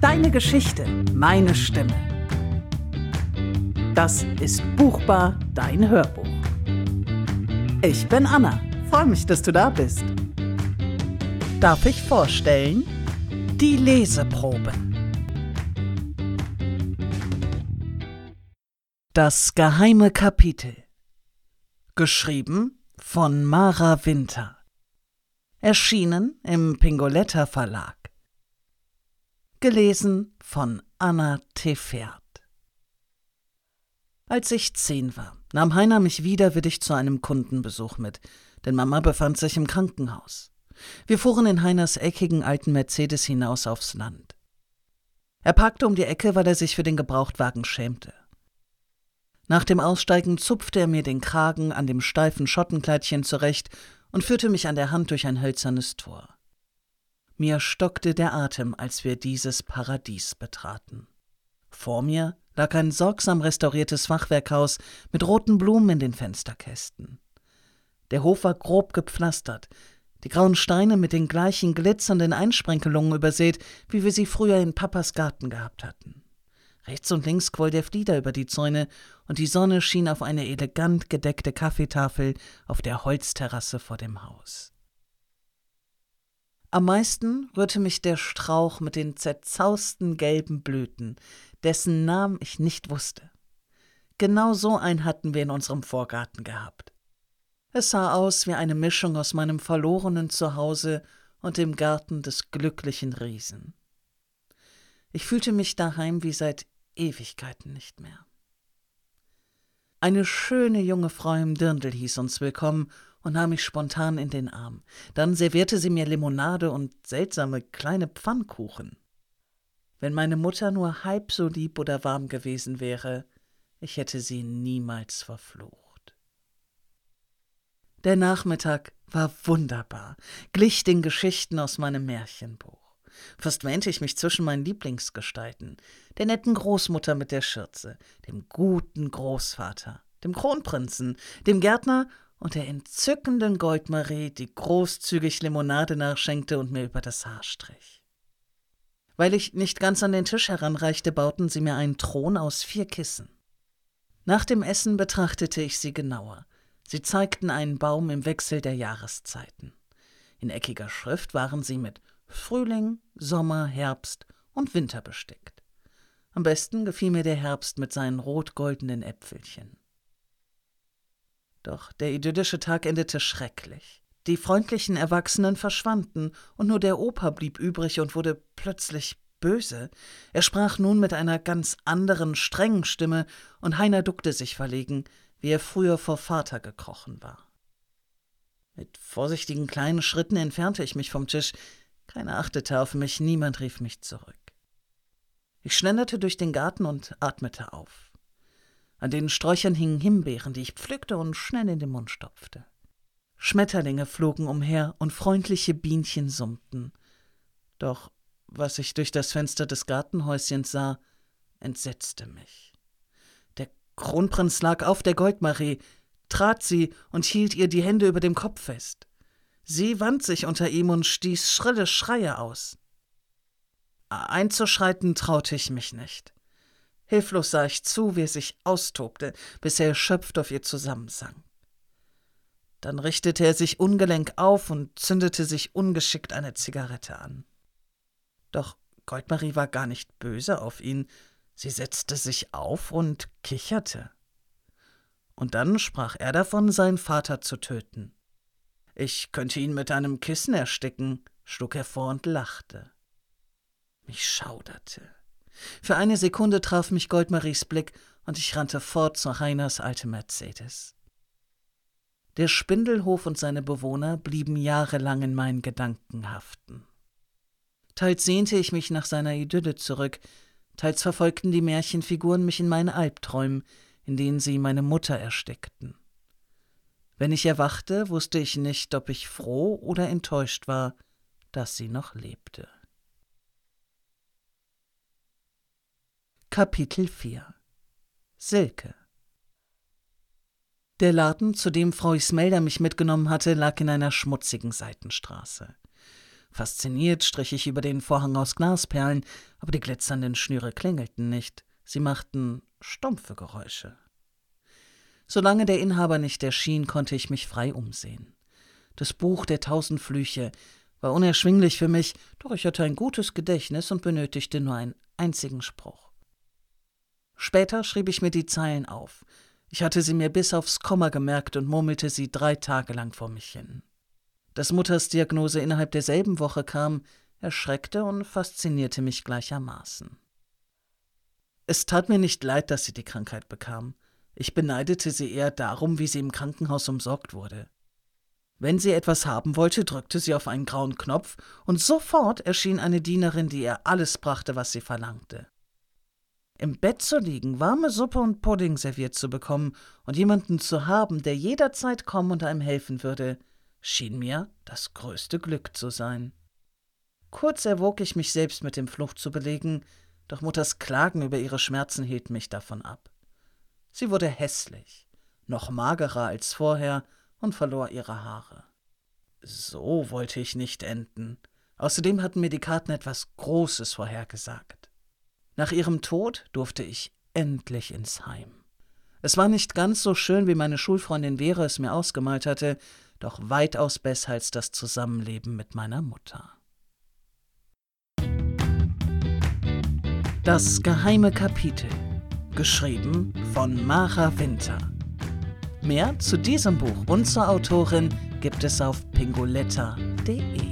Deine Geschichte, meine Stimme. Das ist Buchbar, dein Hörbuch. Ich bin Anna. Freue mich, dass du da bist. Darf ich vorstellen? Die Leseprobe. Das geheime Kapitel. Geschrieben von Mara Winter. Erschienen im Pingoletta Verlag. Gelesen von Anna Tefert. Als ich zehn war, nahm Heiner mich widerwillig zu einem Kundenbesuch mit, denn Mama befand sich im Krankenhaus. Wir fuhren in Heiners eckigen alten Mercedes hinaus aufs Land. Er parkte um die Ecke, weil er sich für den Gebrauchtwagen schämte. Nach dem Aussteigen zupfte er mir den Kragen an dem steifen Schottenkleidchen zurecht und führte mich an der Hand durch ein hölzernes Tor. Mir stockte der Atem, als wir dieses Paradies betraten. Vor mir lag ein sorgsam restauriertes Fachwerkhaus mit roten Blumen in den Fensterkästen. Der Hof war grob gepflastert, die grauen Steine mit den gleichen glitzernden Einsprenkelungen übersät, wie wir sie früher in Papas Garten gehabt hatten. Rechts und links quoll der Flieder über die Zäune, und die Sonne schien auf eine elegant gedeckte Kaffeetafel auf der Holzterrasse vor dem Haus. Am meisten rührte mich der Strauch mit den zerzausten gelben Blüten, dessen Namen ich nicht wusste. Genau so einen hatten wir in unserem Vorgarten gehabt. Es sah aus wie eine Mischung aus meinem verlorenen Zuhause und dem Garten des glücklichen Riesen. Ich fühlte mich daheim wie seit Ewigkeiten nicht mehr. Eine schöne junge Frau im Dirndl hieß uns willkommen und nahm mich spontan in den Arm. Dann servierte sie mir Limonade und seltsame kleine Pfannkuchen. Wenn meine Mutter nur halb so lieb oder warm gewesen wäre, ich hätte sie niemals verflucht. Der Nachmittag war wunderbar, glich den Geschichten aus meinem Märchenbuch. Fast wähnte ich mich zwischen meinen Lieblingsgestalten, der netten Großmutter mit der Schürze, dem guten Großvater, dem Kronprinzen, dem Gärtner und der entzückenden Goldmarie, die großzügig Limonade nachschenkte und mir über das Haar strich. Weil ich nicht ganz an den Tisch heranreichte, bauten sie mir einen Thron aus vier Kissen. Nach dem Essen betrachtete ich sie genauer. Sie zeigten einen Baum im Wechsel der Jahreszeiten. In eckiger Schrift waren sie mit Frühling, Sommer, Herbst und Winter bestickt. Am besten gefiel mir der Herbst mit seinen rot-goldenen Äpfelchen. Doch der idyllische Tag endete schrecklich. Die freundlichen Erwachsenen verschwanden, und nur der Opa blieb übrig und wurde plötzlich böse. Er sprach nun mit einer ganz anderen, strengen Stimme, und Heiner duckte sich verlegen, wie er früher vor Vater gekrochen war. Mit vorsichtigen kleinen Schritten entfernte ich mich vom Tisch. Keiner achtete auf mich, niemand rief mich zurück. Ich schlenderte durch den Garten und atmete auf. An den Sträuchern hingen Himbeeren, die ich pflückte und schnell in den Mund stopfte. Schmetterlinge flogen umher und freundliche Bienchen summten. Doch was ich durch das Fenster des Gartenhäuschens sah, entsetzte mich. Der Kronprinz lag auf der Goldmarie, trat sie und hielt ihr die Hände über dem Kopf fest. Sie wand sich unter ihm und stieß schrille Schreie aus. Einzuschreiten traute ich mich nicht. Hilflos sah ich zu, wie er sich austobte, bis er erschöpft auf ihr zusammensank. Dann richtete er sich ungelenk auf und zündete sich ungeschickt eine Zigarette an. Doch Goldmarie war gar nicht böse auf ihn, sie setzte sich auf und kicherte. Und dann sprach er davon, seinen Vater zu töten. Ich könnte ihn mit einem Kissen ersticken, schlug er vor und lachte. Mich schauderte. Für eine Sekunde traf mich Goldmaries Blick und ich rannte fort zu Heiners altem Mercedes. Der Spindelhof und seine Bewohner blieben jahrelang in meinen Gedanken haften. Teils sehnte ich mich nach seiner Idylle zurück, teils verfolgten die Märchenfiguren mich in meinen Albträumen, in denen sie meine Mutter erstickten. Wenn ich erwachte, wusste ich nicht, ob ich froh oder enttäuscht war, dass sie noch lebte. Kapitel 4 Silke Der Laden, zu dem Frau Ismelda mich mitgenommen hatte, lag in einer schmutzigen Seitenstraße. Fasziniert strich ich über den Vorhang aus Glasperlen, aber die glitzernden Schnüre klingelten nicht. Sie machten stumpfe Geräusche. Solange der Inhaber nicht erschien, konnte ich mich frei umsehen. Das Buch der tausend Flüche war unerschwinglich für mich, doch ich hatte ein gutes Gedächtnis und benötigte nur einen einzigen Spruch. Später schrieb ich mir die Zeilen auf. Ich hatte sie mir bis aufs Komma gemerkt und murmelte sie drei Tage lang vor mich hin. Dass Mutters Diagnose innerhalb derselben Woche kam, erschreckte und faszinierte mich gleichermaßen. Es tat mir nicht leid, dass sie die Krankheit bekam. Ich beneidete sie eher darum, wie sie im Krankenhaus umsorgt wurde. Wenn sie etwas haben wollte, drückte sie auf einen grauen Knopf, und sofort erschien eine Dienerin, die ihr alles brachte, was sie verlangte. Im Bett zu liegen, warme Suppe und Pudding serviert zu bekommen und jemanden zu haben, der jederzeit kommen und einem helfen würde, schien mir das größte Glück zu sein. Kurz erwog ich mich selbst mit dem Flucht zu belegen, doch Mutters Klagen über ihre Schmerzen hielten mich davon ab. Sie wurde hässlich, noch magerer als vorher und verlor ihre Haare. So wollte ich nicht enden. Außerdem hatten mir die Karten etwas Großes vorhergesagt. Nach ihrem Tod durfte ich endlich ins Heim. Es war nicht ganz so schön, wie meine Schulfreundin Vera es mir ausgemalt hatte, doch weitaus besser als das Zusammenleben mit meiner Mutter. Das geheime Kapitel geschrieben von Mara Winter. Mehr zu diesem Buch und zur Autorin gibt es auf pingoletta.de.